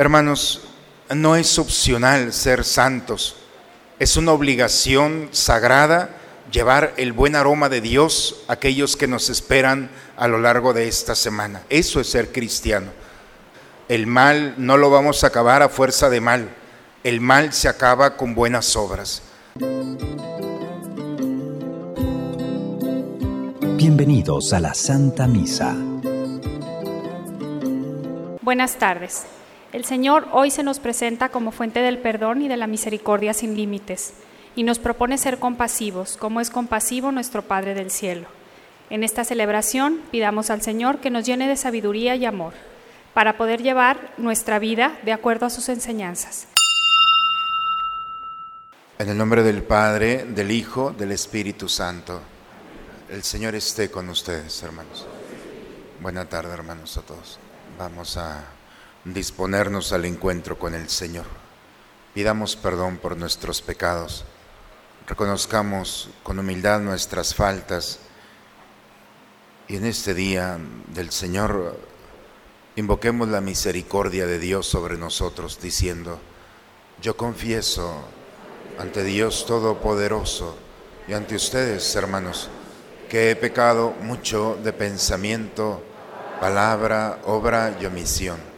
Hermanos, no es opcional ser santos, es una obligación sagrada llevar el buen aroma de Dios a aquellos que nos esperan a lo largo de esta semana. Eso es ser cristiano. El mal no lo vamos a acabar a fuerza de mal, el mal se acaba con buenas obras. Bienvenidos a la Santa Misa. Buenas tardes. El Señor hoy se nos presenta como fuente del perdón y de la misericordia sin límites, y nos propone ser compasivos, como es compasivo nuestro Padre del Cielo. En esta celebración pidamos al Señor que nos llene de sabiduría y amor, para poder llevar nuestra vida de acuerdo a sus enseñanzas. En el nombre del Padre, del Hijo, del Espíritu Santo. El Señor esté con ustedes, hermanos. Buena tarde, hermanos, a todos. Vamos a disponernos al encuentro con el Señor. Pidamos perdón por nuestros pecados, reconozcamos con humildad nuestras faltas. Y en este día del Señor invoquemos la misericordia de Dios sobre nosotros diciendo, yo confieso ante Dios Todopoderoso y ante ustedes, hermanos, que he pecado mucho de pensamiento, palabra, obra y omisión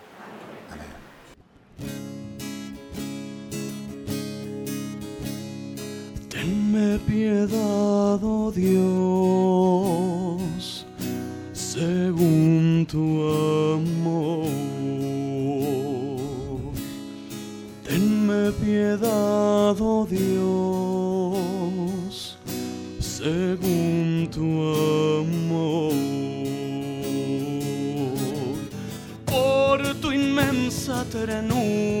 Piedad, oh Dios, según tu amor. Tenme piedad, oh Dios, según tu amor. Por tu inmensa ternura,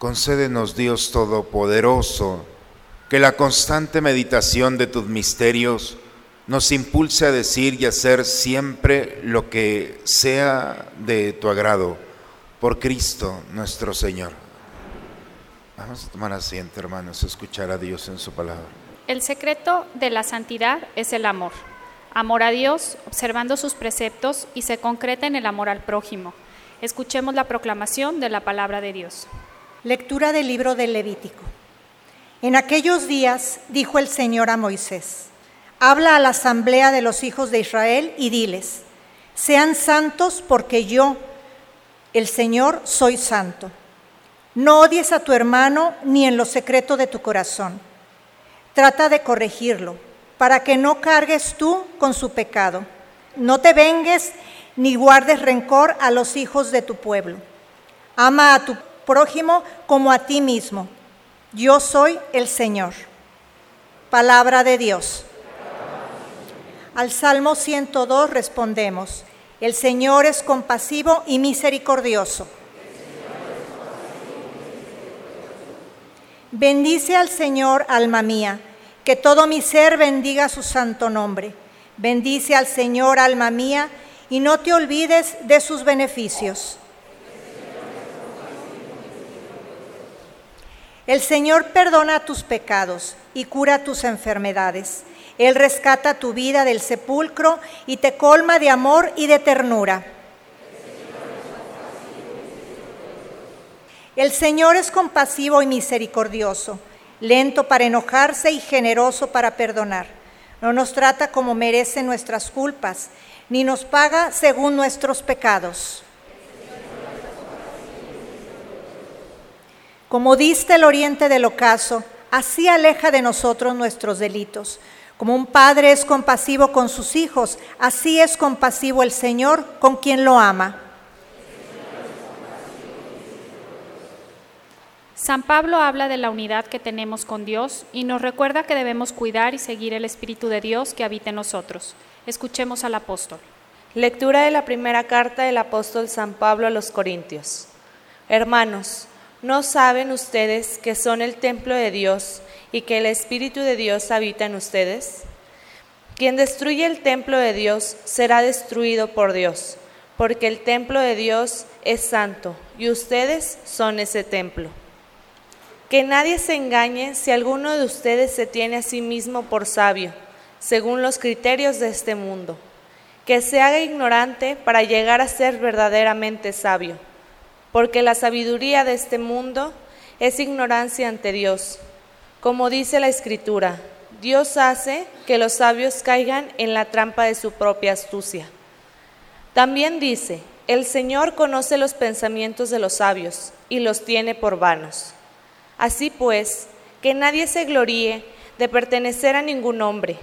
Concédenos, Dios Todopoderoso, que la constante meditación de tus misterios nos impulse a decir y hacer siempre lo que sea de tu agrado, por Cristo nuestro Señor. Vamos a tomar asiento, hermanos, a escuchar a Dios en su palabra. El secreto de la santidad es el amor. Amor a Dios, observando sus preceptos y se concreta en el amor al prójimo. Escuchemos la proclamación de la palabra de Dios. Lectura del libro del Levítico. En aquellos días dijo el Señor a Moisés, habla a la asamblea de los hijos de Israel y diles, sean santos porque yo, el Señor, soy santo. No odies a tu hermano ni en lo secreto de tu corazón. Trata de corregirlo, para que no cargues tú con su pecado. No te vengues ni guardes rencor a los hijos de tu pueblo. Ama a tu prójimo como a ti mismo. Yo soy el Señor. Palabra de Dios. Al Salmo 102 respondemos, el Señor es compasivo y misericordioso. Bendice al Señor, alma mía, que todo mi ser bendiga su santo nombre. Bendice al Señor, alma mía, y no te olvides de sus beneficios. El Señor perdona tus pecados y cura tus enfermedades. Él rescata tu vida del sepulcro y te colma de amor y de ternura. El Señor es compasivo y misericordioso, lento para enojarse y generoso para perdonar. No nos trata como merecen nuestras culpas, ni nos paga según nuestros pecados. Como diste el oriente del ocaso, así aleja de nosotros nuestros delitos. Como un padre es compasivo con sus hijos, así es compasivo el Señor con quien lo ama. San Pablo habla de la unidad que tenemos con Dios y nos recuerda que debemos cuidar y seguir el Espíritu de Dios que habita en nosotros. Escuchemos al apóstol. Lectura de la primera carta del apóstol San Pablo a los Corintios. Hermanos, ¿no saben ustedes que son el templo de Dios y que el Espíritu de Dios habita en ustedes? Quien destruye el templo de Dios será destruido por Dios, porque el templo de Dios es santo y ustedes son ese templo. Que nadie se engañe si alguno de ustedes se tiene a sí mismo por sabio, según los criterios de este mundo. Que se haga ignorante para llegar a ser verdaderamente sabio, porque la sabiduría de este mundo es ignorancia ante Dios. Como dice la Escritura, Dios hace que los sabios caigan en la trampa de su propia astucia. También dice, el Señor conoce los pensamientos de los sabios y los tiene por vanos. Así pues, que nadie se gloríe de pertenecer a ningún hombre,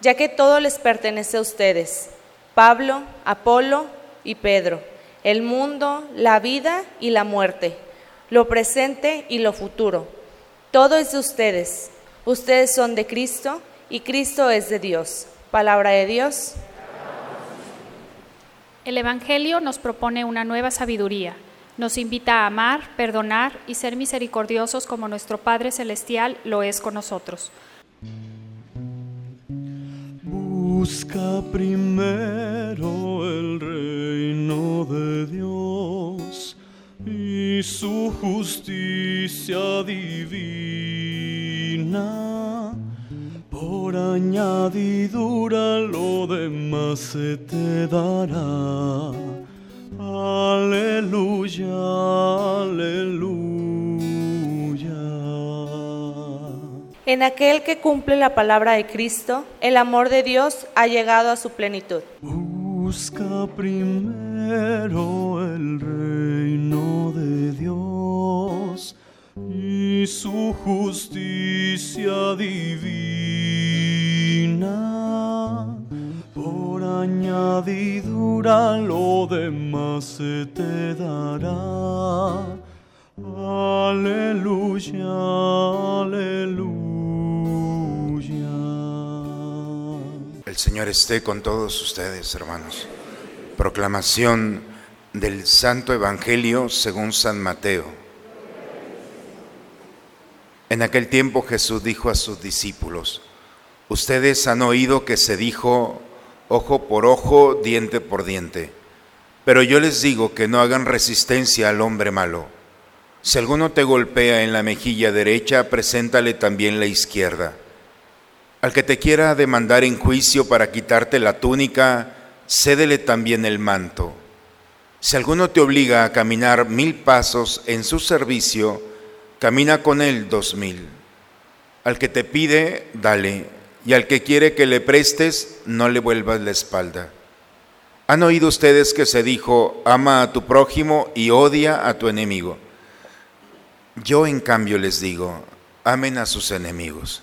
ya que todo les pertenece a ustedes, Pablo, Apolo y Pedro, el mundo, la vida y la muerte, lo presente y lo futuro. Todo es de ustedes. Ustedes son de Cristo y Cristo es de Dios. Palabra de Dios. El Evangelio nos propone una nueva sabiduría. Nos invita a amar, perdonar y ser misericordiosos como nuestro Padre Celestial lo es con nosotros. Busca primero el reino de Dios y su justicia divina. Por añadidura lo demás se te dará. Aleluya, aleluya. En aquel que cumple la palabra de Cristo, el amor de Dios ha llegado a su plenitud. Busca primero el reino de Dios y su justicia divina. Por añadidura lo demás se te dará. Señor esté con todos ustedes, hermanos. Proclamación del Santo Evangelio según San Mateo. En aquel tiempo Jesús dijo a sus discípulos, ustedes han oído que se dijo ojo por ojo, diente por diente, pero yo les digo que no hagan resistencia al hombre malo. Si alguno te golpea en la mejilla derecha, preséntale también la izquierda. Al que te quiera demandar en juicio para quitarte la túnica, cédele también el manto. Si alguno te obliga a caminar mil pasos en su servicio, camina con él dos mil. Al que te pide, dale, y al que quiere que le prestes, no le vuelvas la espalda. ¿Han oído ustedes que se dijo, ama a tu prójimo y odia a tu enemigo? Yo en cambio les digo, amen a sus enemigos.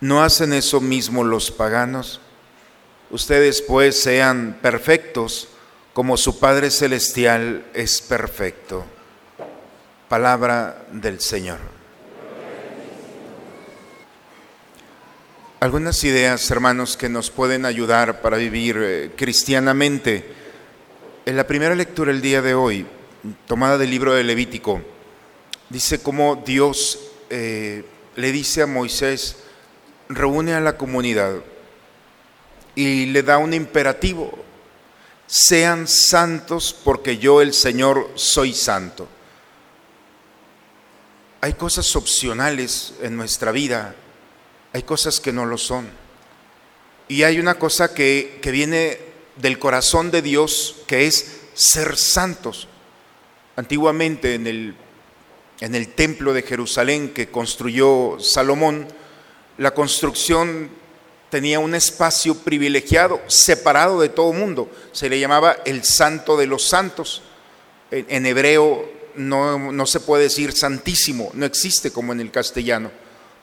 ¿No hacen eso mismo los paganos? Ustedes pues sean perfectos como su Padre Celestial es perfecto. Palabra del Señor. Algunas ideas, hermanos, que nos pueden ayudar para vivir eh, cristianamente. En la primera lectura el día de hoy, tomada del libro de Levítico, dice cómo Dios eh, le dice a Moisés, reúne a la comunidad y le da un imperativo, sean santos porque yo el Señor soy santo. Hay cosas opcionales en nuestra vida, hay cosas que no lo son. Y hay una cosa que, que viene del corazón de Dios, que es ser santos. Antiguamente en el, en el templo de Jerusalén que construyó Salomón, la construcción tenía un espacio privilegiado, separado de todo mundo. Se le llamaba el santo de los santos. En, hebreo no, no se puede decir santísimo, no existe como en el castellano.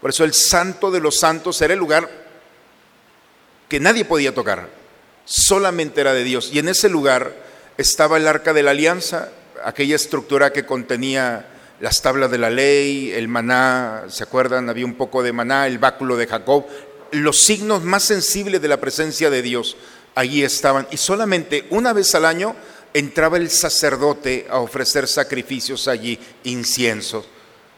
Por eso el santo de los santos era el lugar que nadie podía tocar, solamente era de Dios. Y en ese lugar estaba el arca de la alianza, aquella estructura que contenía las tablas de la ley, el maná, ¿se acuerdan? Había un poco de maná, el báculo de Jacob, los signos más sensibles de la presencia de Dios, allí estaban. Y solamente una vez al año entraba el sacerdote a ofrecer sacrificios allí, inciensos.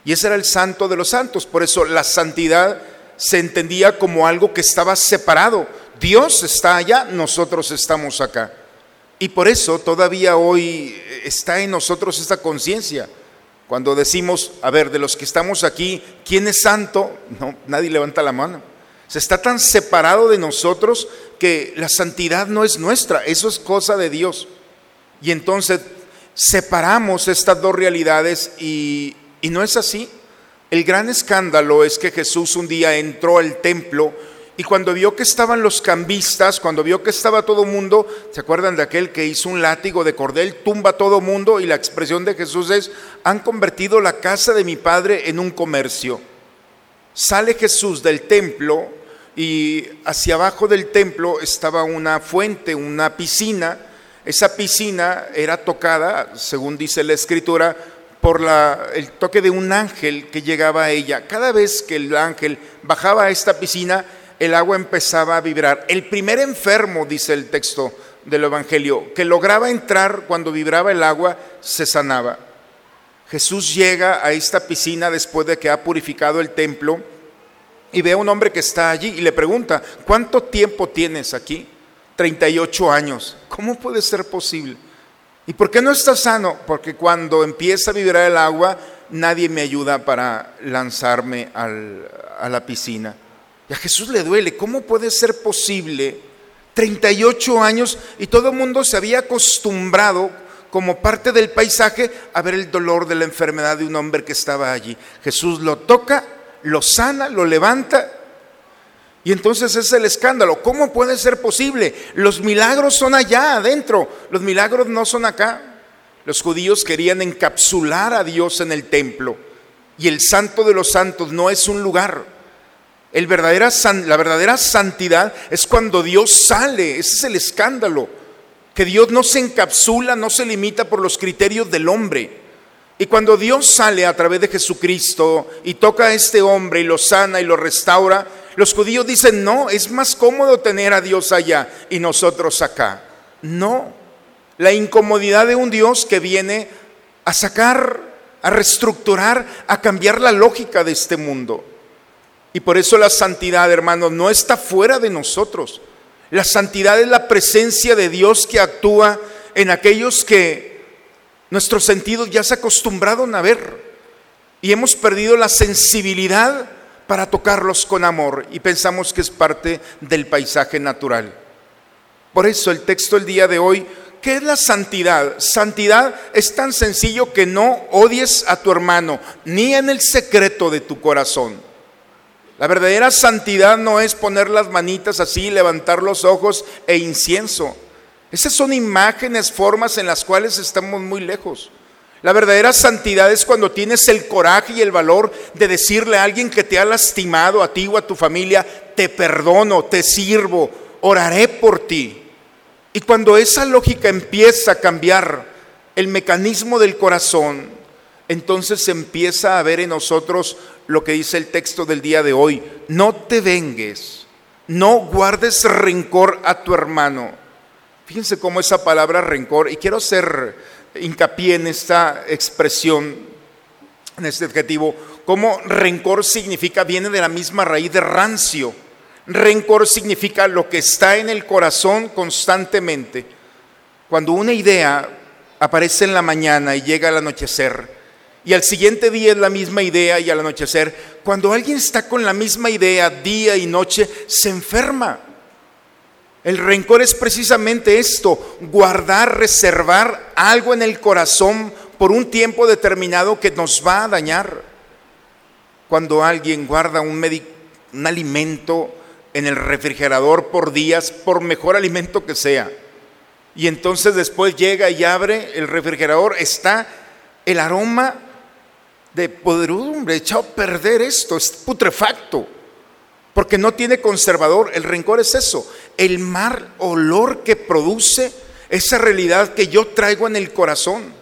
Y ese era el santo de los santos, por eso la santidad se entendía como algo que estaba separado. Dios está allá, nosotros estamos acá. Y por eso todavía hoy está en nosotros esta conciencia cuando decimos, a ver, de los que estamos aquí, ¿quién es santo? No, nadie levanta la mano. Se está tan separado de nosotros que la santidad no es nuestra, eso es cosa de Dios. Y entonces separamos estas dos realidades y, y no es así. El gran escándalo es que Jesús un día entró al templo y cuando vio que estaban los cambistas, cuando vio que estaba todo mundo, ¿se acuerdan de aquel que hizo un látigo de cordel, tumba todo mundo? Y la expresión de Jesús es, han convertido la casa de mi padre en un comercio. Sale Jesús del templo y hacia abajo del templo estaba una fuente, una piscina. Esa piscina era tocada, según dice la escritura, por la, el toque de un ángel que llegaba a ella. Cada vez que el ángel bajaba a esta piscina, el agua empezaba a vibrar. El primer enfermo, dice el texto del Evangelio, que lograba entrar cuando vibraba el agua, se sanaba. Jesús llega a esta piscina después de que ha purificado el templo y ve a un hombre que está allí y le pregunta, ¿cuánto tiempo tienes aquí? 38 años. ¿Cómo puede ser posible? ¿Y por qué no estás sano? Porque cuando empieza a vibrar el agua, nadie me ayuda para lanzarme a la piscina. A Jesús le duele. ¿Cómo puede ser posible 38 años y todo el mundo se había acostumbrado como parte del paisaje a ver el dolor de la enfermedad de un hombre que estaba allí? Jesús lo toca, lo sana, lo levanta. Y entonces es el escándalo. ¿Cómo puede ser posible? Los milagros son allá adentro, los milagros no son acá. Los judíos querían encapsular a Dios en el templo y el santo de los santos no es un lugar, verdadera, la verdadera santidad es cuando Dios sale, ese es el escándalo, que Dios no se encapsula, no se limita por los criterios del hombre. Y cuando Dios sale a través de Jesucristo y toca a este hombre y lo sana y lo restaura, los judíos dicen, no, es más cómodo tener a Dios allá y nosotros acá. No, la incomodidad de un Dios que viene a sacar, a reestructurar, a cambiar la lógica de este mundo. Y por eso la santidad, hermanos, no está fuera de nosotros. La santidad es la presencia de Dios que actúa en aquellos que nuestros sentidos ya se acostumbraron a ver y hemos perdido la sensibilidad para tocarlos con amor y pensamos que es parte del paisaje natural. Por eso el texto del día de hoy, ¿qué es la santidad? Santidad es tan sencillo que no odies a tu hermano, ni en el secreto de tu corazón. La verdadera santidad no es poner las manitas así, levantar los ojos e incienso. Esas son imágenes, formas en las cuales estamos muy lejos. La verdadera santidad es cuando tienes el coraje y el valor de decirle a alguien que te ha lastimado, a ti o a tu familia, te perdono, te sirvo, oraré por ti. Y cuando esa lógica empieza a cambiar el mecanismo del corazón, entonces empieza a ver en nosotros lo que dice el texto del día de hoy. No te vengues, no guardes rencor a tu hermano. Fíjense cómo esa palabra rencor, y quiero ser hincapié en esta expresión, en este adjetivo, como rencor significa, viene de la misma raíz de rancio. Rencor significa lo que está en el corazón constantemente. Cuando una idea aparece en la mañana y llega al anochecer, y al siguiente día es la misma idea y al anochecer, cuando alguien está con la misma idea día y noche, se enferma. El rencor es precisamente esto, guardar, reservar algo en el corazón por un tiempo determinado que nos va a dañar. Cuando alguien guarda un, un alimento en el refrigerador por días, por mejor alimento que sea, y entonces después llega y abre el refrigerador, está el aroma de podredumbre, echado a perder esto, es putrefacto porque no tiene conservador. El rencor es eso, el mal olor que produce esa realidad que yo traigo en el corazón.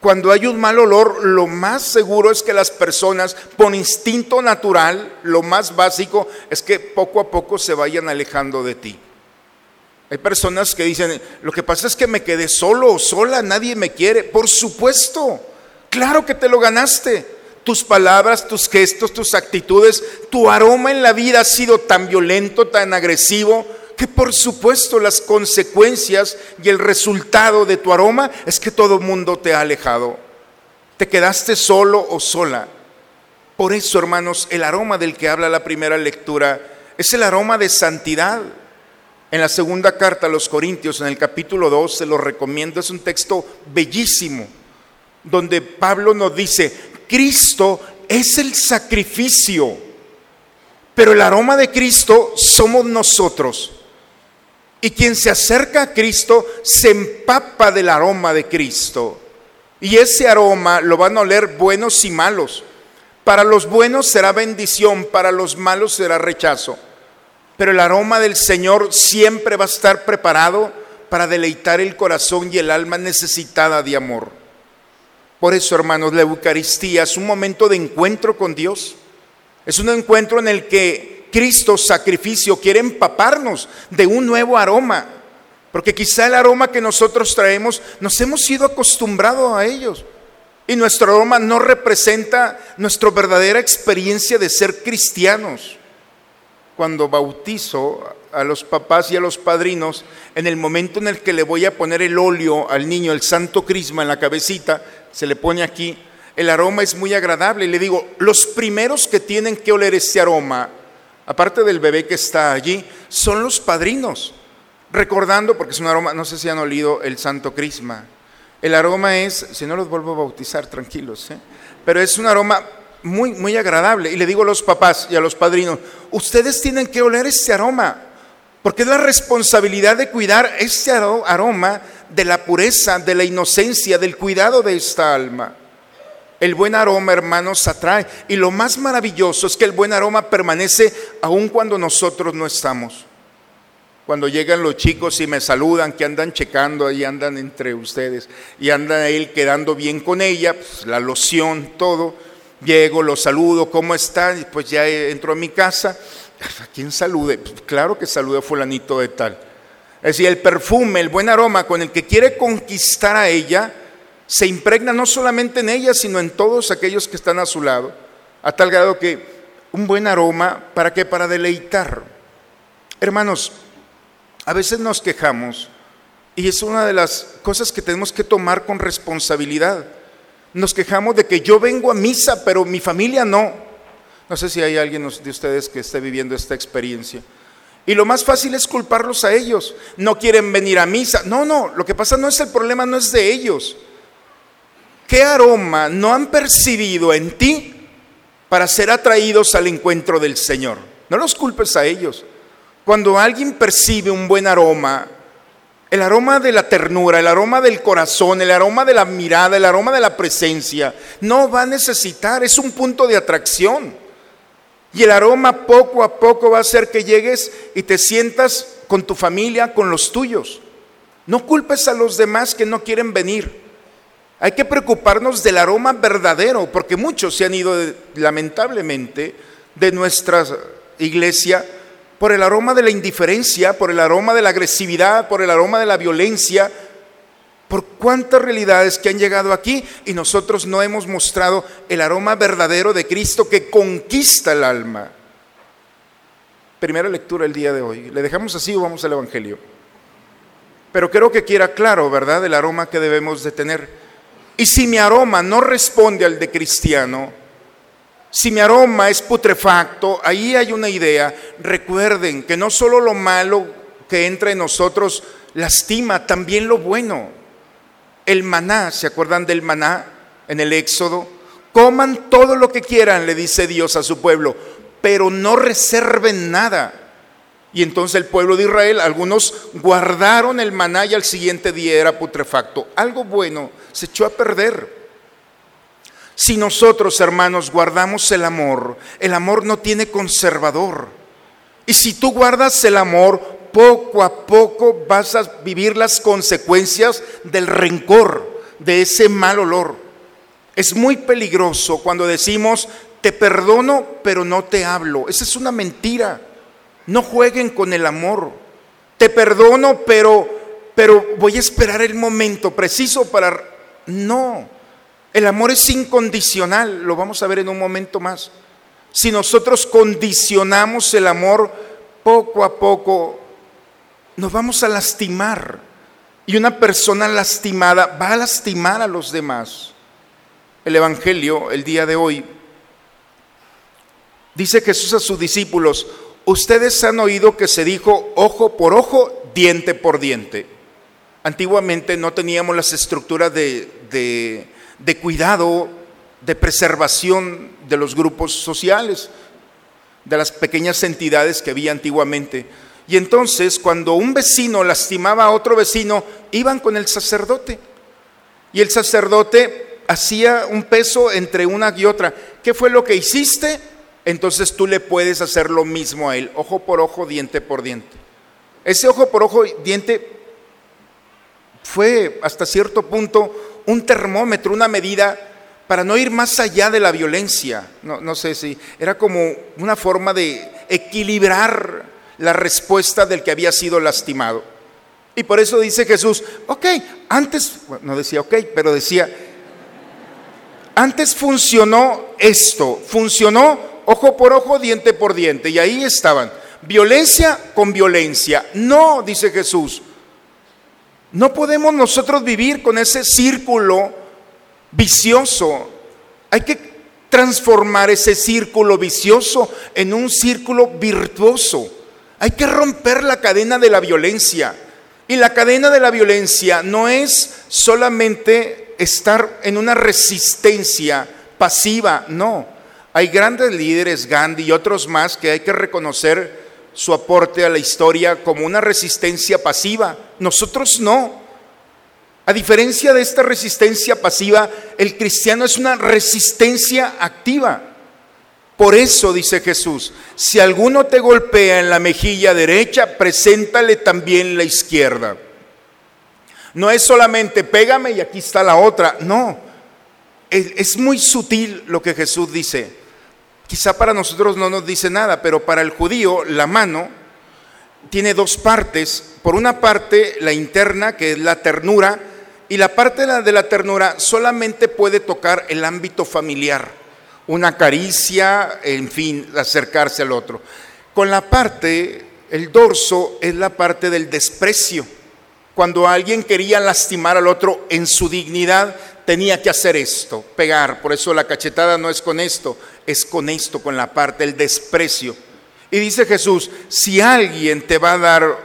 Cuando hay un mal olor, lo más seguro es que las personas, por instinto natural, lo más básico es que poco a poco se vayan alejando de ti. Hay personas que dicen, lo que pasa es que me quedé solo o sola, nadie me quiere. Por supuesto, claro que te lo ganaste tus palabras, tus gestos, tus actitudes, tu aroma en la vida ha sido tan violento, tan agresivo, que por supuesto las consecuencias y el resultado de tu aroma es que todo mundo te ha alejado. Te quedaste solo o sola. Por eso, hermanos, el aroma del que habla la primera lectura es el aroma de santidad. En la segunda carta a los Corintios, en el capítulo 2, se lo recomiendo, es un texto bellísimo, donde Pablo nos dice, Cristo es el sacrificio, pero el aroma de Cristo somos nosotros. Y quien se acerca a Cristo se empapa del aroma de Cristo. Y ese aroma lo van a oler buenos y malos. Para los buenos será bendición, para los malos será rechazo. Pero el aroma del Señor siempre va a estar preparado para deleitar el corazón y el alma necesitada de amor. Por eso, hermanos, la Eucaristía es un momento de encuentro con Dios. Es un encuentro en el que Cristo, sacrificio, quiere empaparnos de un nuevo aroma. Porque quizá el aroma que nosotros traemos nos hemos sido acostumbrados a ellos. Y nuestro aroma no representa nuestra verdadera experiencia de ser cristianos. Cuando bautizo a los papás y a los padrinos, en el momento en el que le voy a poner el óleo al niño, el santo crisma en la cabecita, se le pone aquí, el aroma es muy agradable. Y le digo, los primeros que tienen que oler ese aroma, aparte del bebé que está allí, son los padrinos. Recordando, porque es un aroma, no sé si han olido el santo crisma. El aroma es, si no los vuelvo a bautizar, tranquilos, ¿eh? pero es un aroma muy, muy agradable. Y le digo a los papás y a los padrinos, ustedes tienen que oler ese aroma, porque es la responsabilidad de cuidar ese aroma de la pureza, de la inocencia, del cuidado de esta alma. El buen aroma, hermanos, atrae. Y lo más maravilloso es que el buen aroma permanece aun cuando nosotros no estamos. Cuando llegan los chicos y me saludan, que andan checando, ahí andan entre ustedes, y andan ahí quedando bien con ella, pues, la loción, todo. Llego, lo saludo, ¿cómo están? Pues ya entro a mi casa. ¿A quién salude? Pues, claro que salude a fulanito de tal. Es decir, el perfume, el buen aroma con el que quiere conquistar a ella, se impregna no solamente en ella, sino en todos aquellos que están a su lado, a tal grado que un buen aroma, ¿para qué? Para deleitar. Hermanos, a veces nos quejamos y es una de las cosas que tenemos que tomar con responsabilidad. Nos quejamos de que yo vengo a misa, pero mi familia no. No sé si hay alguien de ustedes que esté viviendo esta experiencia. Y lo más fácil es culparlos a ellos. No quieren venir a misa. No, no, lo que pasa no es el problema, no es de ellos. ¿Qué aroma no han percibido en ti para ser atraídos al encuentro del Señor? No los culpes a ellos. Cuando alguien percibe un buen aroma, el aroma de la ternura, el aroma del corazón, el aroma de la mirada, el aroma de la presencia, no va a necesitar, es un punto de atracción. Y el aroma poco a poco va a hacer que llegues y te sientas con tu familia, con los tuyos. No culpes a los demás que no quieren venir. Hay que preocuparnos del aroma verdadero, porque muchos se han ido lamentablemente de nuestra iglesia por el aroma de la indiferencia, por el aroma de la agresividad, por el aroma de la violencia, por cuántas realidades que han llegado aquí y nosotros no hemos mostrado el aroma verdadero de Cristo que conquista el alma. Primera lectura el día de hoy. ¿Le dejamos así o vamos al Evangelio? Pero creo que quiera claro, ¿verdad?, el aroma que debemos de tener. Y si mi aroma no responde al de cristiano, si mi aroma es putrefacto, ahí hay una idea. Recuerden que no solo lo malo que entra en nosotros lastima, también lo bueno. El maná, ¿se acuerdan del maná en el Éxodo? Coman todo lo que quieran, le dice Dios a su pueblo, pero no reserven nada. Y entonces el pueblo de Israel, algunos guardaron el maná y al siguiente día era putrefacto. Algo bueno se echó a perder. Si nosotros, hermanos, guardamos el amor, el amor no tiene conservador. Y si tú guardas el amor, poco a poco vas a vivir las consecuencias del rencor, de ese mal olor. Es muy peligroso cuando decimos, te perdono, pero no te hablo. Esa es una mentira. No jueguen con el amor. Te perdono, pero, pero voy a esperar el momento preciso para... No, el amor es incondicional, lo vamos a ver en un momento más. Si nosotros condicionamos el amor, poco a poco nos vamos a lastimar. Y una persona lastimada va a lastimar a los demás. El Evangelio, el día de hoy, dice Jesús a sus discípulos, ustedes han oído que se dijo ojo por ojo, diente por diente. Antiguamente no teníamos las estructuras de, de cuidado, de preservación de los grupos sociales, de las pequeñas entidades que había antiguamente. Y entonces cuando un vecino lastimaba a otro vecino, iban con el sacerdote. Y el sacerdote hacía un peso entre una y otra. ¿Qué fue lo que hiciste? Entonces tú le puedes hacer lo mismo a él, ojo por ojo, diente por diente. Ese ojo por ojo, diente fue hasta cierto punto un termómetro, una medida para no ir más allá de la violencia. No, no sé si era como una forma de equilibrar la respuesta del que había sido lastimado. Y por eso dice Jesús, ok, antes, no decía ok, pero decía, antes funcionó esto, funcionó ojo por ojo, diente por diente, y ahí estaban, violencia con violencia. No, dice Jesús, no podemos nosotros vivir con ese círculo vicioso. Hay que transformar ese círculo vicioso en un círculo virtuoso. Hay que romper la cadena de la violencia. Y la cadena de la violencia no es solamente estar en una resistencia pasiva, no. Hay grandes líderes, Gandhi y otros más, que hay que reconocer su aporte a la historia como una resistencia pasiva. Nosotros no. A diferencia de esta resistencia pasiva, el cristiano es una resistencia activa. Por eso dice Jesús, si alguno te golpea en la mejilla derecha, preséntale también la izquierda. No es solamente pégame y aquí está la otra, no. Es, muy sutil lo que Jesús dice. Quizá para nosotros no nos dice nada, pero para el judío la mano tiene dos partes. Por una parte, la interna, que es la ternura, y la parte de la ternura solamente puede tocar el ámbito familiar una caricia, en fin, acercarse al otro. Con la parte, el dorso es la parte del desprecio. Cuando alguien quería lastimar al otro en su dignidad, tenía que hacer esto, pegar. Por eso la cachetada no es con esto, es con esto, con la parte, el desprecio. Y dice Jesús, si alguien te va a dar,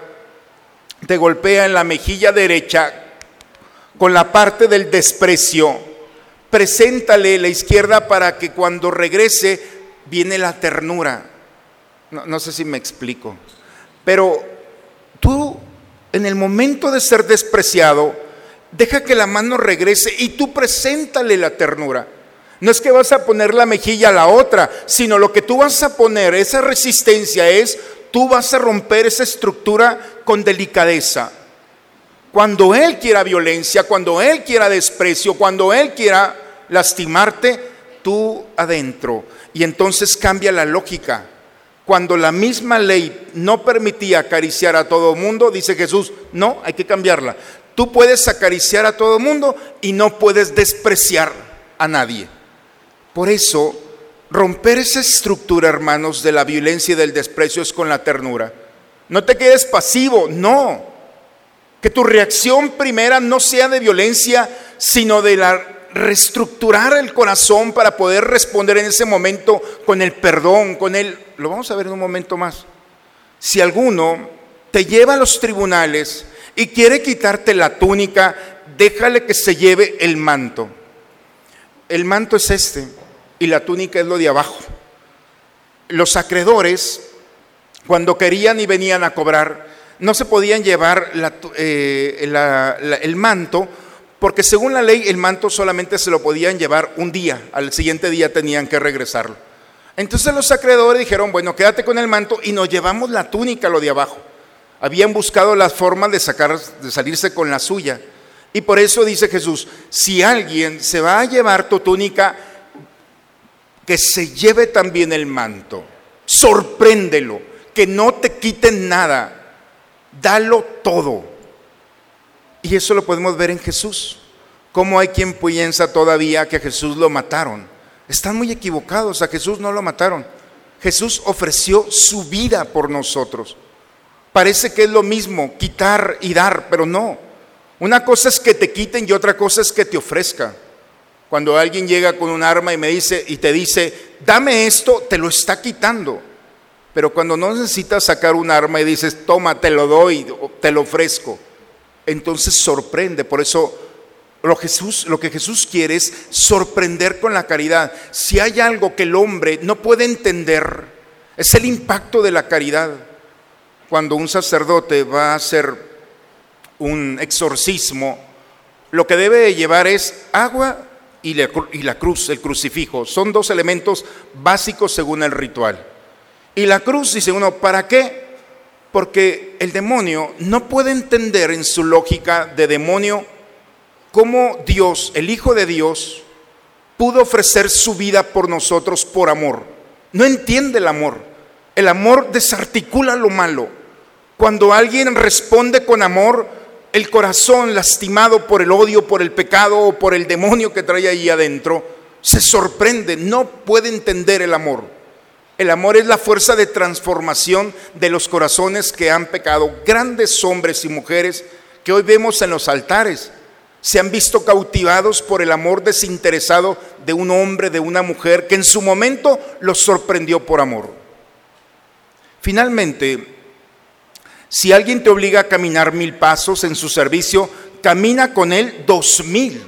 te golpea en la mejilla derecha con la parte del desprecio, preséntale la izquierda para que cuando regrese viene la ternura. No, no sé si me explico. Pero tú, en el momento de ser despreciado, deja que la mano regrese y tú preséntale la ternura. No es que vas a poner la mejilla a la otra, sino lo que tú vas a poner, esa resistencia es, tú vas a romper esa estructura con delicadeza. Cuando Él quiera violencia, cuando Él quiera desprecio, cuando Él quiera lastimarte, tú adentro. Y entonces cambia la lógica. Cuando la misma ley no permitía acariciar a todo mundo, dice Jesús, no, hay que cambiarla. Tú puedes acariciar a todo el mundo y no puedes despreciar a nadie. Por eso, romper esa estructura, hermanos, de la violencia y del desprecio es con la ternura. No te quedes pasivo, no. Que tu reacción primera no sea de violencia, sino de la reestructurar el corazón para poder responder en ese momento con el perdón, con el... Lo vamos a ver en un momento más. Si alguno te lleva a los tribunales y quiere quitarte la túnica, déjale que se lleve el manto. El manto es este y la túnica es lo de abajo. Los acreedores, cuando querían y venían a cobrar, no se podían llevar eh, el manto porque según la ley el manto solamente se lo podían llevar un día, al siguiente día tenían que regresarlo. Entonces los acreedores dijeron, bueno, quédate con el manto y nos llevamos la túnica, lo de abajo. Habían buscado la forma de, sacar, de salirse con la suya. Y por eso dice Jesús, si alguien se va a llevar tu túnica, que se lleve también el manto. Sorpréndelo, que no te quiten nada. Dalo todo. Y eso lo podemos ver en Jesús. Como hay quien piensa todavía que a Jesús lo mataron. Están muy equivocados, a Jesús no lo mataron. Jesús ofreció su vida por nosotros. Parece que es lo mismo, quitar y dar, pero no. Una cosa es que te quiten y otra cosa es que te ofrezca. Cuando alguien llega con un arma y me dice y te dice, "Dame esto", te lo está quitando. Pero cuando no necesitas sacar un arma y dices, "Toma, te lo doy, te lo ofrezco", entonces sorprende. Por eso lo, Jesús, lo que Jesús quiere es sorprender con la caridad. Si hay algo que el hombre no puede entender, es el impacto de la caridad. Cuando un sacerdote va a hacer un exorcismo, lo que debe llevar es agua y la, cruz, el crucifijo. Son dos elementos básicos según el ritual. Y la cruz, dice uno, ¿para qué? Porque el demonio no puede entender en su lógica de demonio cómo Dios, el Hijo de Dios, pudo ofrecer su vida por nosotros por amor. No entiende el amor. El amor desarticula lo malo. Cuando alguien responde con amor, el corazón lastimado por el odio, por el pecado o por el demonio que trae ahí adentro, se sorprende, no puede entender el amor. El amor es la fuerza de transformación de los corazones que han pecado. Grandes hombres y mujeres que hoy vemos en los altares se han visto cautivados por el amor desinteresado de un hombre, de una mujer, que en su momento los sorprendió por amor. Finalmente, si alguien te obliga a caminar mil pasos en su servicio, camina con él dos mil.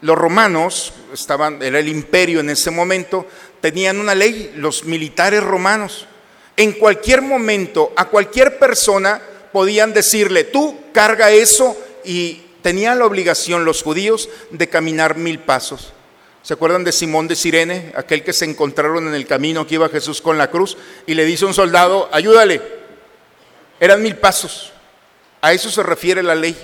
Los romanos, estaban, era el imperio en ese momento, tenían una ley, los militares romanos. En cualquier momento, a cualquier persona podían decirle, tú carga eso y tenían la obligación los judíos de caminar mil pasos. ¿Se acuerdan de Simón de Sirene, aquel que se encontraron en el camino que iba Jesús con la cruz y le dice a un soldado, ayúdale? Eran mil pasos. A eso se refiere la ley.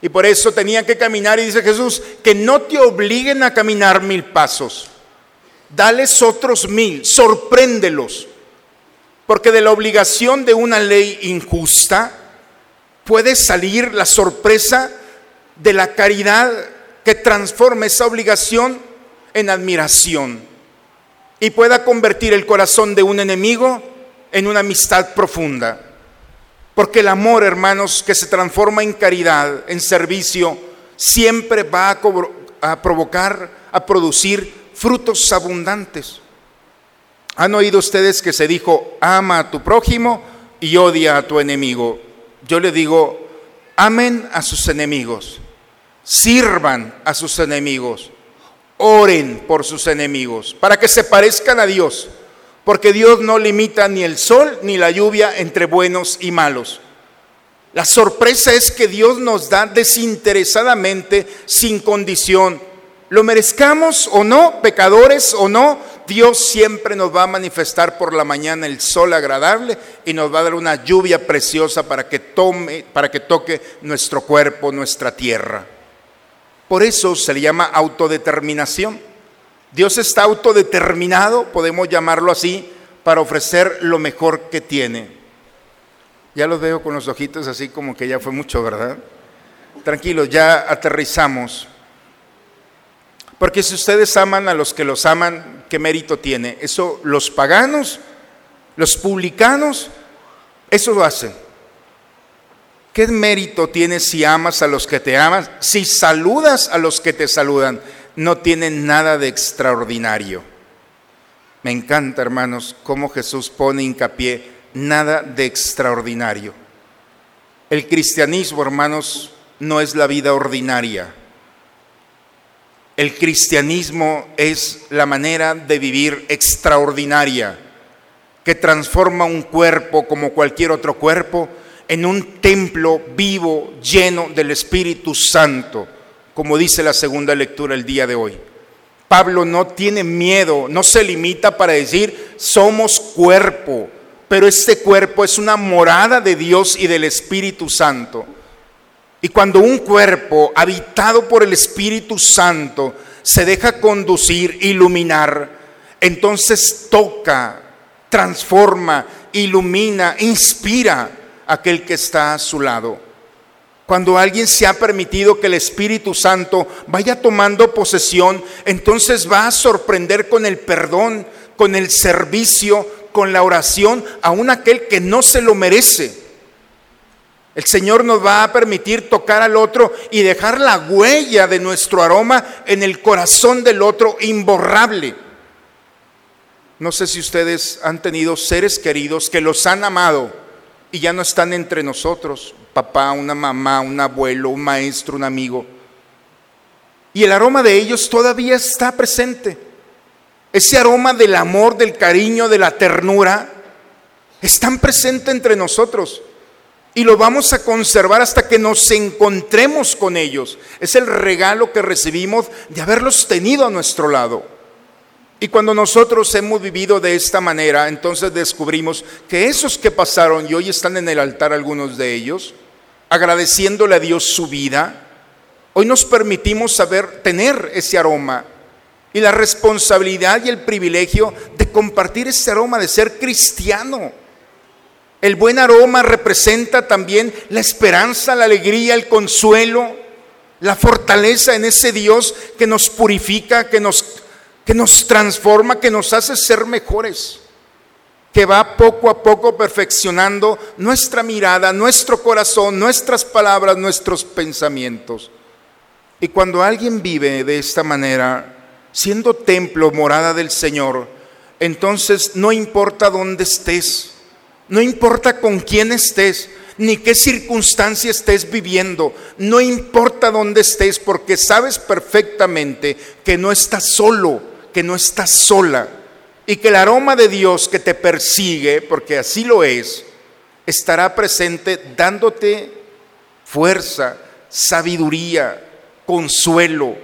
Y por eso tenían que caminar y dice Jesús, que no te obliguen a caminar mil pasos. Dales otros mil, sorpréndelos. Porque de la obligación de una ley injusta puede salir la sorpresa de la caridad que transforma esa obligación en admiración y pueda convertir el corazón de un enemigo en una amistad profunda. Porque el amor, hermanos, que se transforma en caridad, en servicio, siempre va a a provocar, a producir frutos abundantes. ¿Han oído ustedes que se dijo, ama a tu prójimo y odia a tu enemigo? Yo le digo, amen a sus enemigos, sirvan a sus enemigos, oren por sus enemigos, para que se parezcan a Dios, porque Dios no limita ni el sol ni la lluvia entre buenos y malos. La sorpresa es que Dios nos da desinteresadamente, sin condición. Lo merezcamos o no, pecadores o no, Dios siempre nos va a manifestar por la mañana el sol agradable y nos va a dar una lluvia preciosa para que tome, para que toque nuestro cuerpo, nuestra tierra. Por eso se le llama autodeterminación. Dios está autodeterminado, podemos llamarlo así, para ofrecer lo mejor que tiene. Ya los veo con los ojitos así como que ya fue mucho, ¿verdad? Tranquilos, ya aterrizamos. Porque si ustedes aman a los que los aman, ¿qué mérito tiene? Eso los paganos, los publicanos, eso lo hacen. ¿Qué mérito tiene si amas a los que te aman? Si saludas a los que te saludan, no tienen nada de extraordinario. Me encanta, hermanos, cómo Jesús pone hincapié, nada de extraordinario. El cristianismo, hermanos, no es la vida ordinaria. El cristianismo es la manera de vivir extraordinaria que transforma un cuerpo como cualquier otro cuerpo en un templo vivo lleno del Espíritu Santo, como dice la segunda lectura el día de hoy. Pablo no tiene miedo, no se limita para decir somos cuerpo, pero este cuerpo es una morada de Dios y del Espíritu Santo. Y cuando un cuerpo habitado por el Espíritu Santo se deja conducir, iluminar, entonces toca, transforma, ilumina, inspira a aquel que está a su lado. Cuando alguien se ha permitido que el Espíritu Santo vaya tomando posesión, entonces va a sorprender con el perdón, con el servicio, con la oración, a un aquel que no se lo merece el Señor nos va a permitir tocar al otro y dejar la huella de nuestro aroma en el corazón del otro imborrable. No sé si ustedes han tenido seres queridos que los han amado y ya no están entre nosotros, papá, una mamá, un abuelo, un maestro, un amigo. Y el aroma de ellos todavía está presente. Ese aroma del amor, del cariño, de la ternura, están presente entre nosotros y lo vamos a conservar hasta que nos encontremos con ellos. Es el regalo que recibimos de haberlos tenido a nuestro lado. Y cuando nosotros hemos vivido de esta manera, entonces descubrimos que esos que pasaron y hoy están en el altar algunos de ellos, agradeciéndole a Dios su vida, hoy nos permitimos saber tener ese aroma y la responsabilidad y el privilegio de compartir ese aroma de ser cristiano. El buen aroma representa también la esperanza, la alegría, el consuelo, la fortaleza en ese Dios que nos purifica, que nos, que nos transforma, que nos hace ser mejores, que va poco a poco perfeccionando nuestra mirada, nuestro corazón, nuestras palabras, nuestros pensamientos. Y cuando alguien vive de esta manera, siendo templo, morada del Señor, entonces no importa dónde estés, no importa con quién estés, ni qué circunstancia estés viviendo, no importa dónde estés, porque sabes perfectamente que no estás solo, que no estás sola, y que el aroma de Dios que te persigue, porque así lo es, estará presente dándote fuerza, sabiduría, consuelo,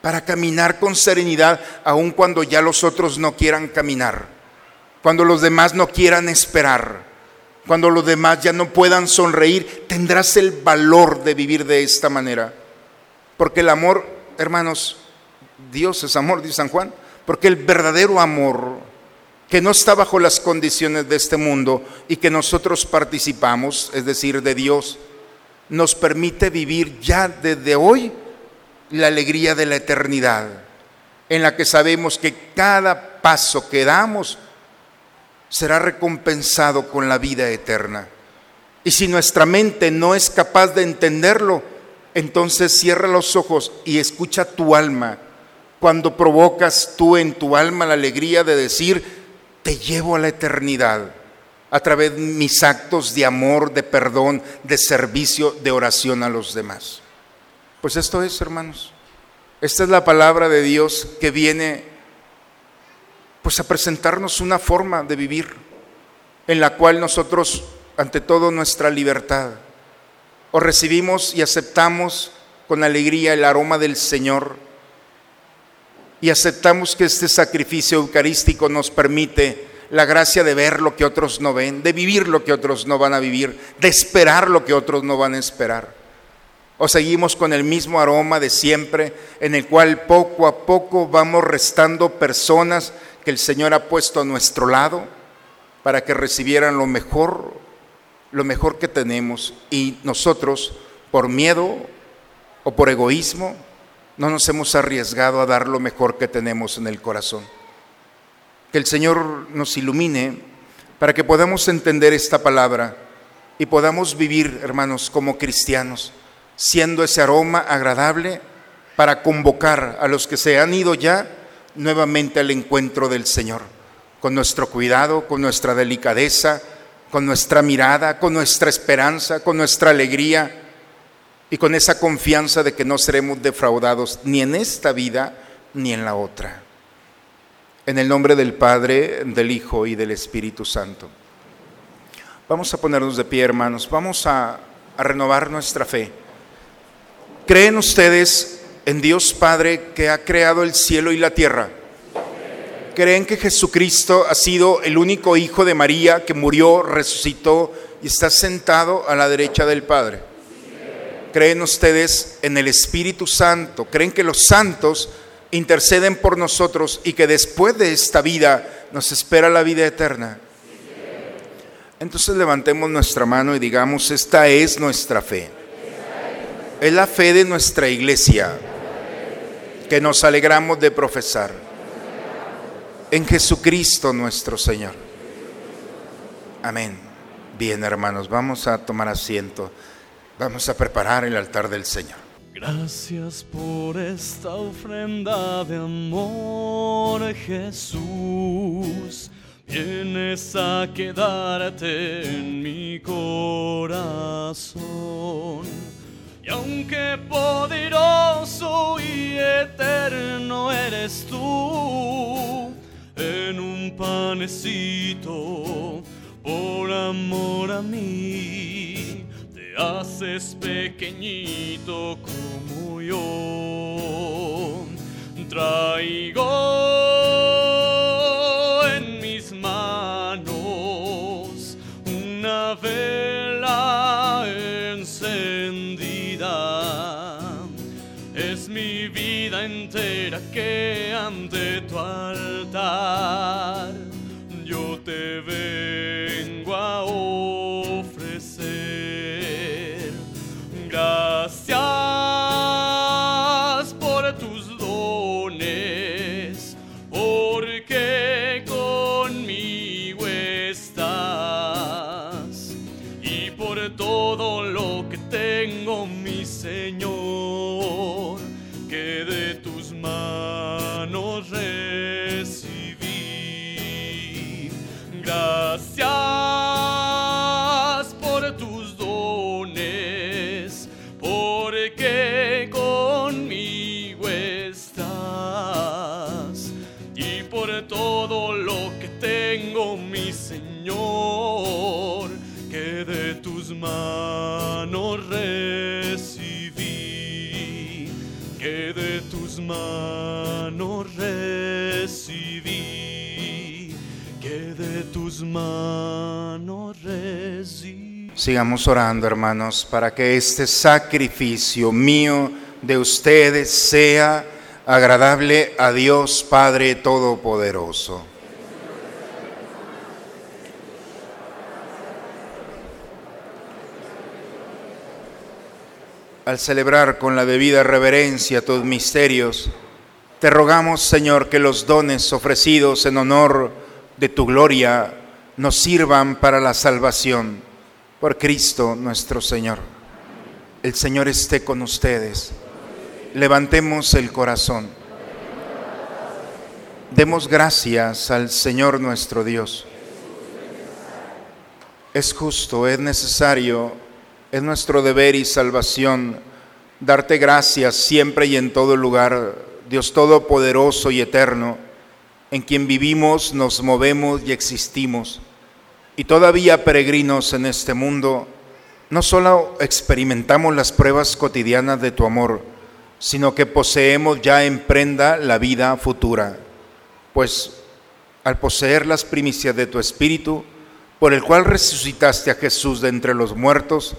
para caminar con serenidad, aun cuando ya los otros no quieran caminar cuando los demás no quieran esperar, cuando los demás ya no puedan sonreír, tendrás el valor de vivir de esta manera. Porque el amor, hermanos, Dios es amor, dice San Juan, porque el verdadero amor que no está bajo las condiciones de este mundo y que nosotros participamos, es decir, de Dios, nos permite vivir ya desde hoy la alegría de la eternidad, en la que sabemos que cada paso que damos será recompensado con la vida eterna. Y si nuestra mente no es capaz de entenderlo, entonces cierra los ojos y escucha tu alma. Cuando provocas tú en tu alma la alegría de decir, te llevo a la eternidad a través de mis actos de amor, de perdón, de servicio, de oración a los demás. Pues esto es, hermanos. Esta es la palabra de Dios que viene pues a presentarnos una forma de vivir en la cual nosotros ante todo nuestra libertad o recibimos y aceptamos con alegría el aroma del Señor y aceptamos que este sacrificio eucarístico nos permite la gracia de ver lo que otros no ven, de vivir lo que otros no van a vivir, de esperar lo que otros no van a esperar. O seguimos con el mismo aroma de siempre, en el cual poco a poco vamos restando personas que el Señor ha puesto a nuestro lado para que recibieran lo mejor, lo mejor que tenemos. Y nosotros, por miedo o por egoísmo, no nos hemos arriesgado a dar lo mejor que tenemos en el corazón. Que el Señor nos ilumine para que podamos entender esta palabra y podamos vivir, hermanos, como cristianos, siendo ese aroma agradable para convocar a los que se han ido ya nuevamente al encuentro del Señor, con nuestro cuidado, con nuestra delicadeza, con nuestra mirada, con nuestra esperanza, con nuestra alegría y con esa confianza de que no seremos defraudados ni en esta vida ni en la otra. En el nombre del Padre, del Hijo y del Espíritu Santo. Vamos a ponernos de pie, hermanos. Vamos a, a renovar nuestra fe. ¿Creen ustedes en Dios Padre que ha creado el cielo y la tierra? ¿Creen que Jesucristo ha sido el único Hijo de María que murió, resucitó y está sentado a la derecha del Padre? ¿Creen ustedes en el Espíritu Santo? ¿Creen que los santos interceden por nosotros y que después de esta vida nos espera la vida eterna. Entonces levantemos nuestra mano y digamos, esta es nuestra fe. Es la fe de nuestra iglesia que nos alegramos de profesar en Jesucristo nuestro Señor. Amén. Bien, hermanos, vamos a tomar asiento. Vamos a preparar el altar del Señor. Gracias por esta ofrenda de amor, Jesús. Vienes a quedarte en mi corazón. Y aunque poderoso y eterno eres tú, en un panecito, por amor a mí haces pequeñito como yo. Traigo en mis manos una vela encendida. Es mi vida entera que ante tu altar que de tus manos recibí, que de tus manos recibí. Sigamos orando, hermanos, para que este sacrificio mío de ustedes sea agradable a Dios Padre Todopoderoso. Al celebrar con la debida reverencia tus misterios, te rogamos, Señor, que los dones ofrecidos en honor de tu gloria nos sirvan para la salvación por Cristo nuestro Señor. El Señor esté con ustedes. Levantemos el corazón. Demos gracias al Señor nuestro Dios. Es justo, es necesario, es nuestro deber y salvación darte gracias siempre y en todo lugar, Dios Todopoderoso y Eterno, en quien vivimos, nos movemos y existimos. Y todavía peregrinos en este mundo, no solo experimentamos las pruebas cotidianas de tu amor, sino que poseemos ya en prenda la vida futura. Pues al poseer las primicias de tu Espíritu, por el cual resucitaste a Jesús de entre los muertos,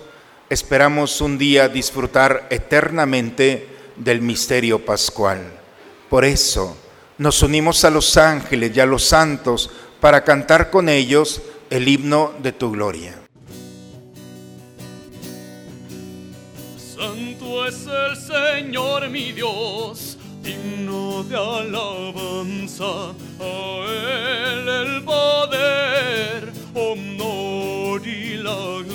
esperamos un día disfrutar eternamente del misterio pascual. Por eso nos unimos a los ángeles y a los santos para cantar con ellos el himno de tu gloria. Santo es el Señor mi Dios, digno de alabanza, a Él el poder, honor y la gloria.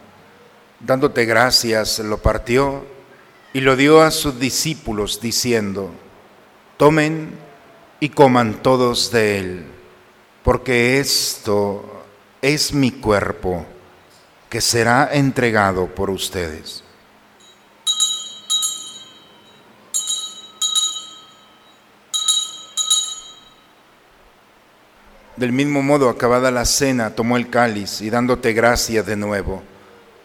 dándote gracias, lo partió y lo dio a sus discípulos, diciendo, tomen y coman todos de él, porque esto es mi cuerpo que será entregado por ustedes. Del mismo modo, acabada la cena, tomó el cáliz y dándote gracias de nuevo,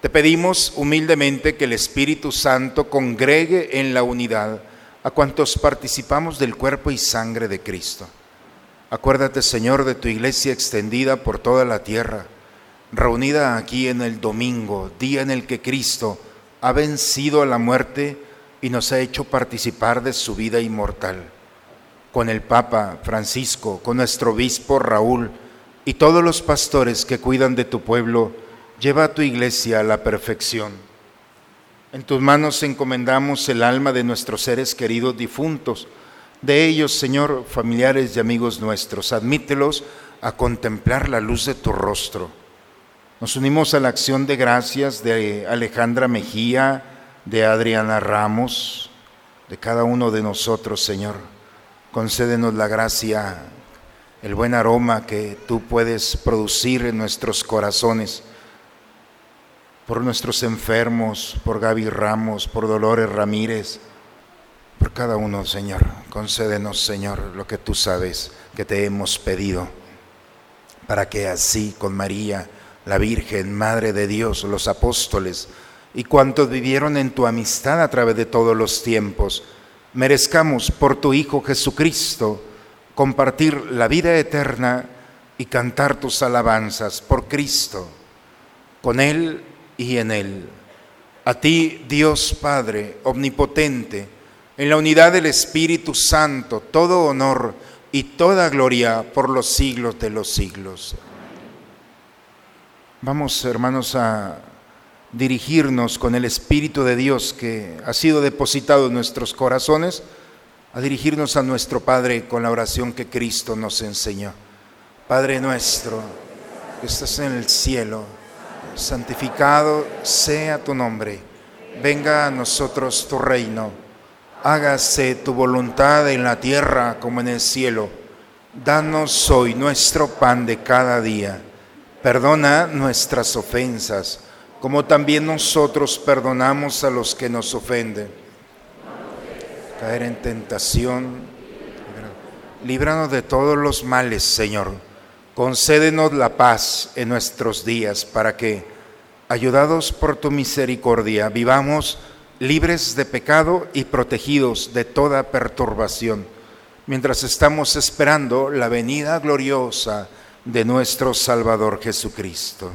Te pedimos humildemente que el Espíritu Santo congregue en la unidad a cuantos participamos del cuerpo y sangre de Cristo. Acuérdate, Señor, de tu iglesia extendida por toda la tierra, reunida aquí en el domingo, día en el que Cristo ha vencido a la muerte y nos ha hecho participar de su vida inmortal. Con el Papa Francisco, con nuestro obispo Raúl y todos los pastores que cuidan de tu pueblo, Lleva a tu iglesia a la perfección. En tus manos encomendamos el alma de nuestros seres queridos difuntos. De ellos, Señor, familiares y amigos nuestros, admítelos a contemplar la luz de tu rostro. Nos unimos a la acción de gracias de Alejandra Mejía, de Adriana Ramos, de cada uno de nosotros, Señor. Concédenos la gracia, el buen aroma que tú puedes producir en nuestros corazones por nuestros enfermos, por Gaby Ramos, por Dolores Ramírez, por cada uno, Señor. Concédenos, Señor, lo que tú sabes que te hemos pedido, para que así con María, la Virgen, Madre de Dios, los apóstoles y cuantos vivieron en tu amistad a través de todos los tiempos, merezcamos por tu Hijo Jesucristo compartir la vida eterna y cantar tus alabanzas por Cristo, con Él y en Él. A ti, Dios Padre, omnipotente, en la unidad del Espíritu Santo, todo honor y toda gloria por los siglos de los siglos. Vamos, hermanos, a dirigirnos con el Espíritu de Dios que ha sido depositado en nuestros corazones, a dirigirnos a nuestro Padre con la oración que Cristo nos enseñó. Padre nuestro, que estás en el cielo, santificado sea tu nombre, venga a nosotros tu reino, hágase tu voluntad en la tierra como en el cielo. Danos hoy nuestro pan de cada día. Perdona nuestras ofensas, como también nosotros perdonamos a los que nos ofenden. Caer en tentación, líbranos de todos los males, Señor. Concédenos la paz en nuestros días para que, ayudados por tu misericordia, vivamos libres de pecado y protegidos de toda perturbación, mientras estamos esperando la venida gloriosa de nuestro Salvador Jesucristo.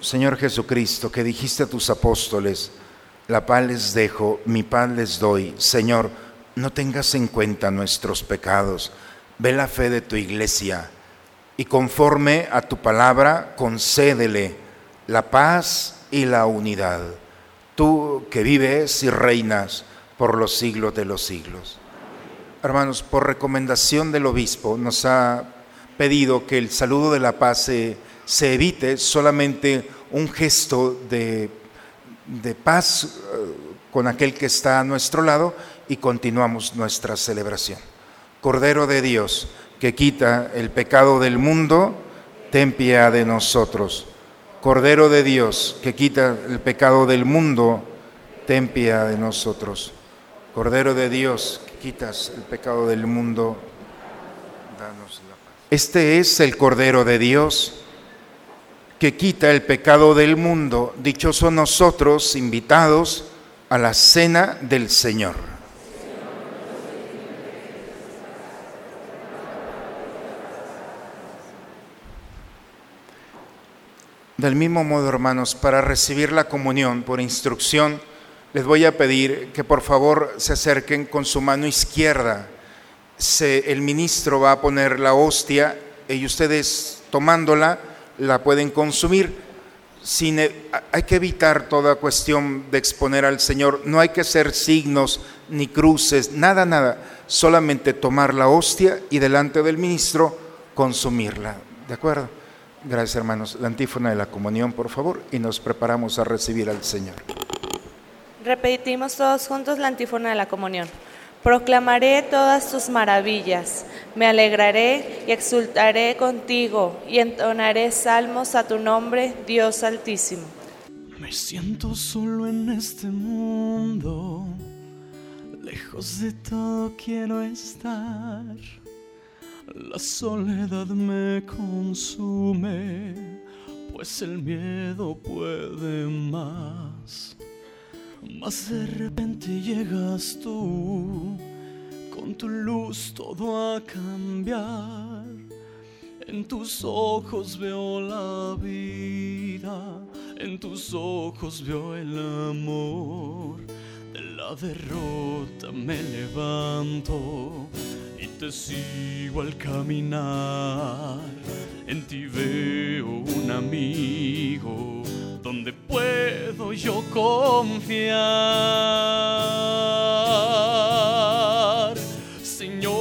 Señor Jesucristo, que dijiste a tus apóstoles, la paz les dejo, mi paz les doy. Señor, no tengas en cuenta nuestros pecados, ve la fe de tu iglesia y conforme a tu palabra, concédele la paz y la unidad. Tú que vives y reinas por los siglos de los siglos. Hermanos, por recomendación del obispo nos ha pedido que el saludo de la paz se, evite solamente un gesto de, de paz eh, con aquel que está a nuestro lado y continuamos nuestra celebración. Cordero de Dios, que quita el pecado del mundo, ten piedad de nosotros. Cordero de Dios, que quita el pecado del mundo, ten piedad de nosotros. Cordero de Dios, que quitas el pecado del mundo, danos la paz. Este es el Cordero de Dios que quita el pecado del mundo. Dichosos nosotros invitados a la cena del Señor. Del mismo modo, hermanos, para recibir la comunión por instrucción, les voy a pedir que por favor se acerquen con su mano izquierda. El ministro va a poner la hostia y ustedes tomándola la pueden consumir. Sin, e, hay que evitar toda cuestión de exponer al Señor. No hay que hacer signos ni cruces, nada, nada. Solamente tomar la hostia y delante del ministro consumirla. ¿De acuerdo? Gracias hermanos. La antífona de la comunión, por favor, y nos preparamos a recibir al Señor. Repetimos todos juntos la antífona de la comunión. Proclamaré todas tus maravillas, me alegraré y exultaré contigo y entonaré salmos a tu nombre, Dios altísimo. Me siento solo en este mundo, lejos de todo quiero estar. La soledad me consume, pues el miedo puede más. Mas de repente llegas tú, con tu luz todo a cambiar. En tus ojos veo la vida, en tus ojos veo el amor. La derrota me levanto y te sigo al caminar. En ti veo un amigo donde puedo yo confiar. Señor,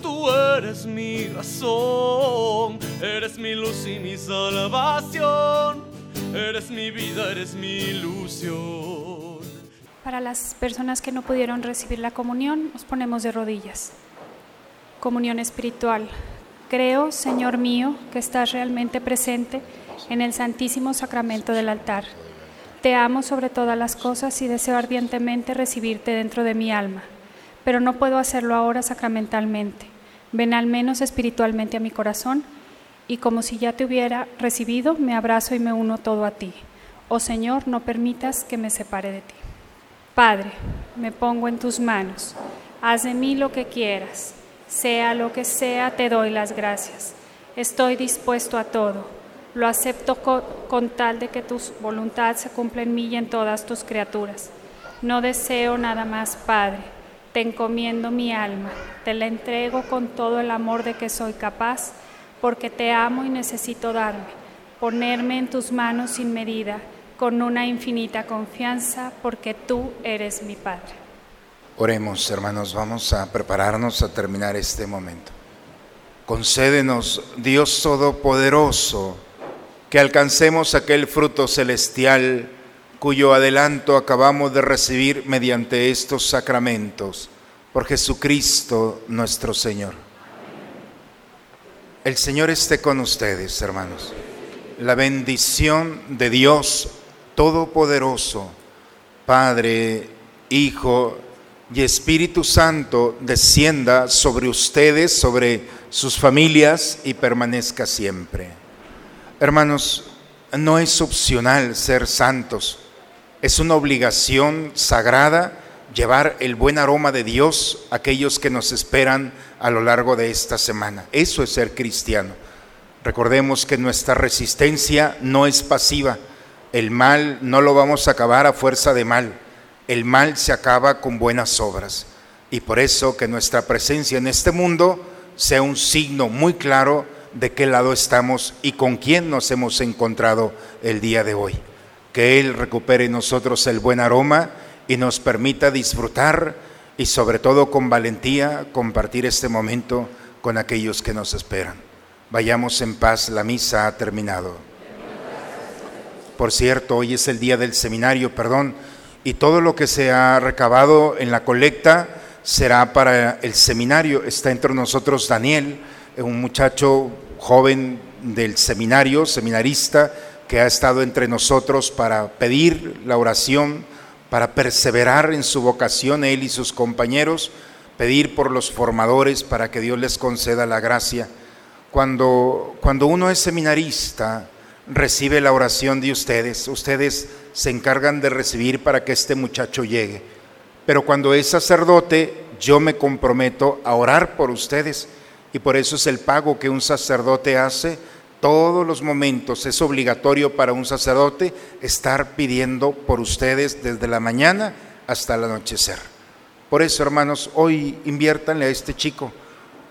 tú eres mi razón, eres mi luz y mi salvación, eres mi vida, eres mi ilusión. Para las personas que no pudieron recibir la comunión, nos ponemos de rodillas. Comunión espiritual. Creo, Señor mío, que estás realmente presente en el Santísimo Sacramento del altar. Te amo sobre todas las cosas y deseo ardientemente recibirte dentro de mi alma, pero no puedo hacerlo ahora sacramentalmente. Ven al menos espiritualmente a mi corazón y como si ya te hubiera recibido, me abrazo y me uno todo a ti. Oh Señor, no permitas que me separe de ti. Padre, me pongo en tus manos. Haz de mí lo que quieras. Sea lo que sea, te doy las gracias. Estoy dispuesto a todo. Lo acepto con, tal de que tu voluntad se cumpla en mí y en todas tus criaturas. No deseo nada más, Padre. Te encomiendo mi alma. Te la entrego con todo el amor de que soy capaz, porque te amo y necesito darme, ponerme en tus manos sin medida, con una infinita confianza, porque tú eres mi Padre. Oremos, hermanos, vamos a prepararnos a terminar este momento. Concédenos, Dios Todopoderoso, que alcancemos aquel fruto celestial cuyo adelanto acabamos de recibir mediante estos sacramentos, por Jesucristo nuestro Señor. El Señor esté con ustedes, hermanos. La bendición de Dios Todopoderoso, Padre, Hijo y Espíritu Santo descienda sobre ustedes, sobre sus familias y permanezca siempre. Hermanos, no es opcional ser santos, es una obligación sagrada llevar el buen aroma de Dios a aquellos que nos esperan a lo largo de esta semana. Eso es ser cristiano. Recordemos que nuestra resistencia no es pasiva. El mal no lo vamos a acabar a fuerza de mal el mal se acaba con buenas obras. Y por eso que nuestra presencia en este mundo sea un signo muy claro de qué lado estamos y con quién nos hemos encontrado el día de hoy. Que Él recupere en nosotros el buen aroma y nos permita disfrutar y sobre todo con valentía compartir este momento con aquellos que nos esperan. Vayamos en paz, la misa ha terminado. Por cierto, hoy es el día del seminario, perdón y todo lo que se ha recabado en la colecta será para el seminario. Está entre nosotros Daniel, un muchacho joven del seminario, seminarista, que ha estado entre nosotros para pedir la oración, para perseverar en su vocación, él y sus compañeros, pedir por los formadores para que Dios les conceda la gracia. Cuando, cuando uno es seminarista, recibe la oración de ustedes. Ustedes se encargan de recibir para que este muchacho llegue. Pero cuando es sacerdote, yo me comprometo a orar por ustedes. Y por eso es el pago que un sacerdote hace todos los momentos. Es obligatorio para un sacerdote estar pidiendo por ustedes desde la mañana hasta el anochecer. Por eso, hermanos, hoy inviértanle a este chico.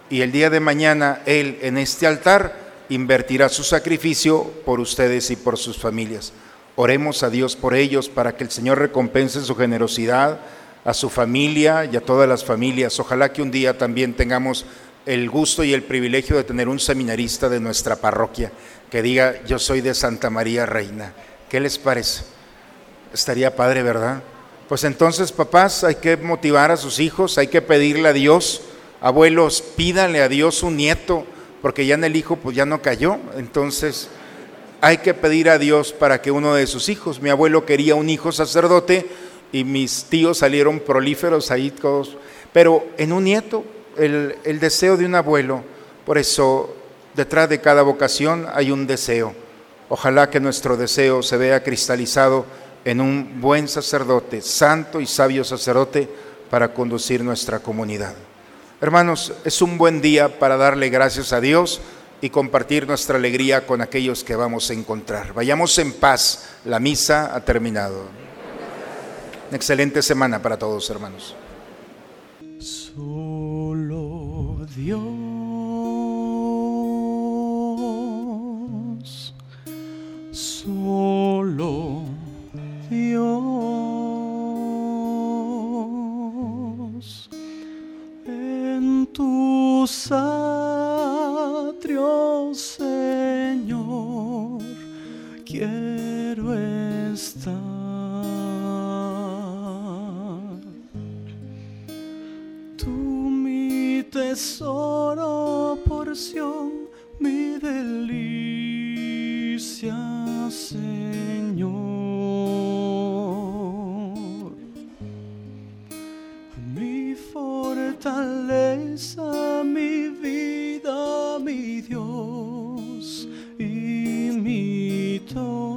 Y el día de mañana, él en este altar invertirá su sacrificio por ustedes y por sus familias. Oremos a Dios por ellos para que el Señor recompense su generosidad a su familia y a todas las familias. Ojalá que un día también tengamos el gusto y el privilegio de tener un seminarista de nuestra parroquia que diga, yo soy de Santa María Reina. ¿Qué les parece? Estaría padre, ¿verdad? Pues entonces, papás, hay que motivar a sus hijos, hay que pedirle a Dios, abuelos, pídanle a Dios un nieto, porque ya en el hijo pues ya no cayó, entonces hay que pedir a Dios para que uno de sus hijos, mi abuelo quería un hijo sacerdote y mis tíos salieron prolíferos ahí todos, pero en un nieto, el, deseo de un abuelo, por eso detrás de cada vocación hay un deseo. Ojalá que nuestro deseo se vea cristalizado en un buen sacerdote, santo y sabio sacerdote para conducir nuestra comunidad. Hermanos, es un buen día para darle gracias a Dios y compartir nuestra alegría con aquellos que vamos a encontrar. Vayamos en paz, la misa ha terminado. Excelente semana para todos, hermanos. Solo Dios, solo Dios, en tus atrios, Señor, quiero estar. tesoro, porción, mi delicia, Señor. Mi fortaleza, mi vida, mi Dios y mi todo.